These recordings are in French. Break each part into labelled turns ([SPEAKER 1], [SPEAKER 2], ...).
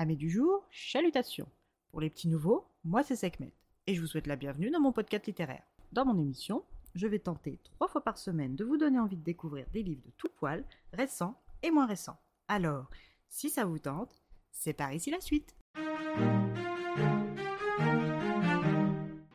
[SPEAKER 1] Amis du jour, chalutations. Pour les petits nouveaux, moi c'est Sekhmet et je vous souhaite la bienvenue dans mon podcast littéraire. Dans mon émission, je vais tenter trois fois par semaine de vous donner envie de découvrir des livres de tout poil, récents et moins récents. Alors, si ça vous tente, c'est par ici la suite.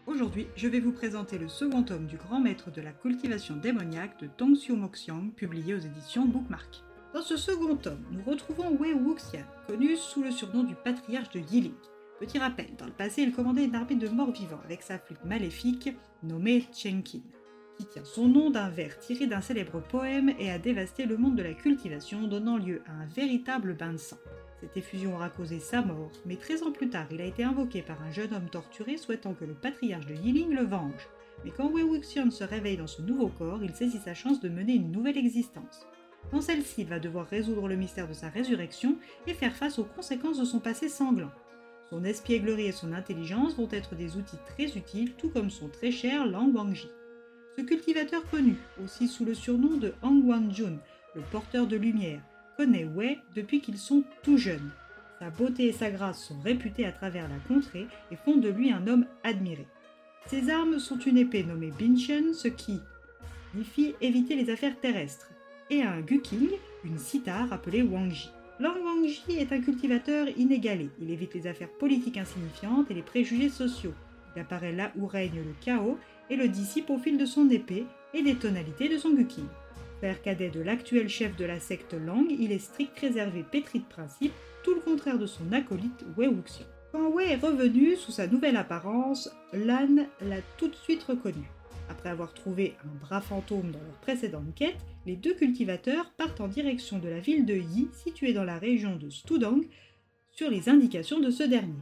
[SPEAKER 1] Aujourd'hui, je vais vous présenter le second tome du grand maître de la cultivation démoniaque de Tong Xiu Moxiang, publié aux éditions Bookmark. Dans ce second tome, nous retrouvons Wei Wuxian, connu sous le surnom du patriarche de Yiling. Petit rappel, dans le passé, il commandait une armée de morts-vivants avec sa flûte maléfique nommée Chenkin, qui tient son nom d'un vers tiré d'un célèbre poème et a dévasté le monde de la cultivation, donnant lieu à un véritable bain de sang. Cette effusion aura causé sa mort, mais 13 ans plus tard, il a été invoqué par un jeune homme torturé souhaitant que le patriarche de Yiling le venge. Mais quand Wei Wuxian se réveille dans ce nouveau corps, il saisit sa chance de mener une nouvelle existence. Dans celle-ci, va devoir résoudre le mystère de sa résurrection et faire face aux conséquences de son passé sanglant. Son espièglerie et son intelligence vont être des outils très utiles, tout comme son très cher Lang Wangji. Ce cultivateur connu, aussi sous le surnom de Hang Wangjun, le porteur de lumière, connaît Wei depuis qu'ils sont tout jeunes. Sa beauté et sa grâce sont réputées à travers la contrée et font de lui un homme admiré. Ses armes sont une épée nommée Binshen, ce qui signifie éviter les affaires terrestres, et un Guking, une sitar appelée Wangji. Lang Wangji est un cultivateur inégalé. Il évite les affaires politiques insignifiantes et les préjugés sociaux. Il apparaît là où règne le chaos et le dissipe au fil de son épée et des tonalités de son Guking. Père cadet de l'actuel chef de la secte Lang, il est strict, réservé, pétri de principe, tout le contraire de son acolyte Wei Wuxian. Quand Wei est revenu sous sa nouvelle apparence, Lan l'a tout de suite reconnu. Après avoir trouvé un bras fantôme dans leur précédente quête, les deux cultivateurs partent en direction de la ville de Yi, située dans la région de Studang, sur les indications de ce dernier.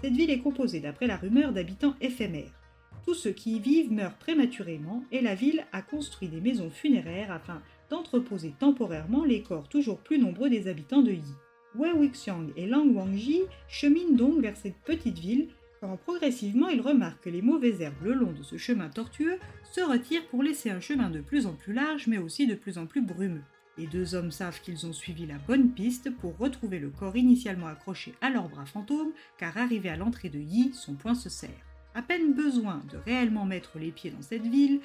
[SPEAKER 1] Cette ville est composée, d'après la rumeur, d'habitants éphémères. Tous ceux qui y vivent meurent prématurément et la ville a construit des maisons funéraires afin d'entreposer temporairement les corps toujours plus nombreux des habitants de Yi. Wei Wuxiang et Lang Wangji cheminent donc vers cette petite ville quand progressivement ils remarquent que les mauvaises herbes le long de ce chemin tortueux se retirent pour laisser un chemin de plus en plus large mais aussi de plus en plus brumeux. Les deux hommes savent qu'ils ont suivi la bonne piste pour retrouver le corps initialement accroché à leur bras fantôme, car arrivé à l'entrée de Yi, son poing se serre. À peine besoin de réellement mettre les pieds dans cette ville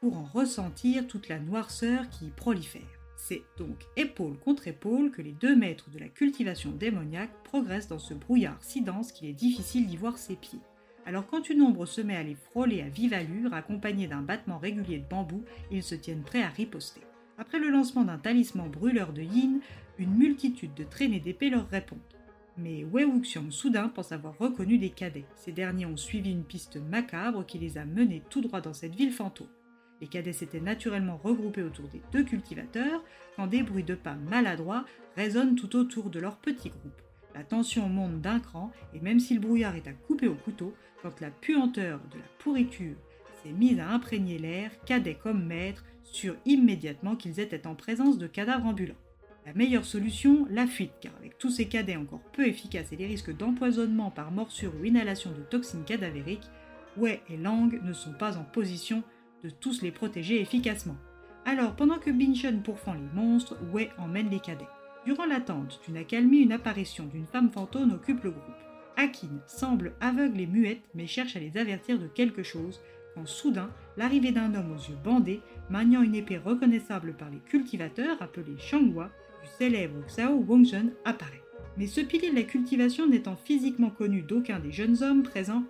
[SPEAKER 1] pour en ressentir toute la noirceur qui y prolifère. C'est donc épaule contre épaule que les deux maîtres de la cultivation démoniaque progressent dans ce brouillard si dense qu'il est difficile d'y voir ses pieds. Alors quand une ombre se met à les frôler à vive allure, accompagnée d'un battement régulier de bambou, ils se tiennent prêts à riposter. Après le lancement d'un talisman brûleur de yin, une multitude de traînées d'épées leur répondent. Mais Wei Wuxiang soudain pense avoir reconnu des cadets. Ces derniers ont suivi une piste macabre qui les a menés tout droit dans cette ville fantôme. Les cadets s'étaient naturellement regroupés autour des deux cultivateurs quand des bruits de pas maladroits résonnent tout autour de leur petit groupe. La tension monte d'un cran et même si le brouillard est à couper au couteau, quand la puanteur de la pourriture s'est mise à imprégner l'air, cadets comme maîtres surent immédiatement qu'ils étaient en présence de cadavres ambulants. La meilleure solution, la fuite, car avec tous ces cadets encore peu efficaces et les risques d'empoisonnement par morsure ou inhalation de toxines cadavériques, Wei et Lang ne sont pas en position de tous les protéger efficacement. Alors, pendant que Binchon pourfend les monstres, Wei emmène les cadets. Durant l'attente d'une accalmie, une apparition d'une femme fantôme occupe le groupe. Akin semble aveugle et muette, mais cherche à les avertir de quelque chose, quand soudain, l'arrivée d'un homme aux yeux bandés, maniant une épée reconnaissable par les cultivateurs, appelé Shanghua, du célèbre Xiao Wongzhen, apparaît. Mais ce pilier de la cultivation n'étant physiquement connu d'aucun des jeunes hommes présents,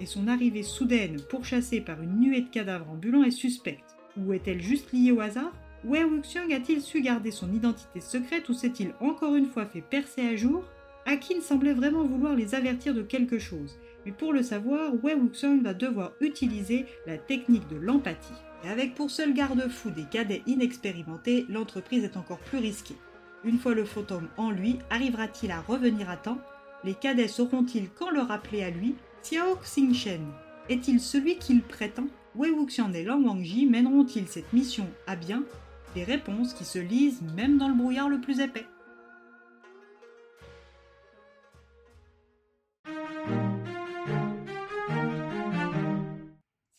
[SPEAKER 1] et son arrivée soudaine pourchassée par une nuée de cadavres ambulants est suspecte. Ou est-elle juste liée au hasard? Wei Wuxiang a-t-il su garder son identité secrète ou s'est-il encore une fois fait percer à jour? Akin semblait vraiment vouloir les avertir de quelque chose, mais pour le savoir, Wei Wuxiang va devoir utiliser la technique de l'empathie. Et avec pour seul garde-fou des cadets inexpérimentés, l'entreprise est encore plus risquée. Une fois le fantôme en lui, arrivera-t-il à revenir à temps? Les cadets sauront-ils quand le rappeler à lui? Xiao Xingchen est-il celui qu'il prétend? Wei Wuxian et Lang Wangji mèneront-ils cette mission? À bien Des réponses qui se lisent même dans le brouillard le plus épais.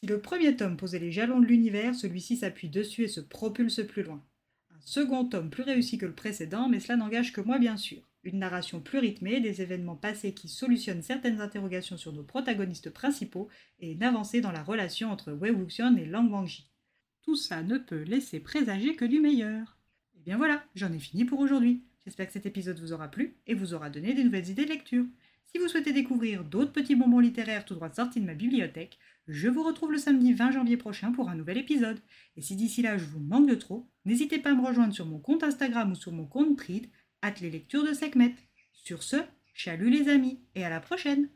[SPEAKER 1] Si le premier tome posait les jalons de l'univers, celui-ci s'appuie dessus et se propulse plus loin. Un second tome plus réussi que le précédent, mais cela n'engage que moi bien sûr. Une narration plus rythmée des événements passés qui solutionnent certaines interrogations sur nos protagonistes principaux et une dans la relation entre Wei Wuxian et Lang Wangji. Tout ça ne peut laisser présager que du meilleur. Et bien voilà, j'en ai fini pour aujourd'hui. J'espère que cet épisode vous aura plu et vous aura donné des nouvelles idées de lecture. Si vous souhaitez découvrir d'autres petits bonbons littéraires tout droit sortis de ma bibliothèque, je vous retrouve le samedi 20 janvier prochain pour un nouvel épisode. Et si d'ici là je vous manque de trop, n'hésitez pas à me rejoindre sur mon compte Instagram ou sur mon compte at les lectures de Sekhmet. Sur ce, chalut les amis et à la prochaine!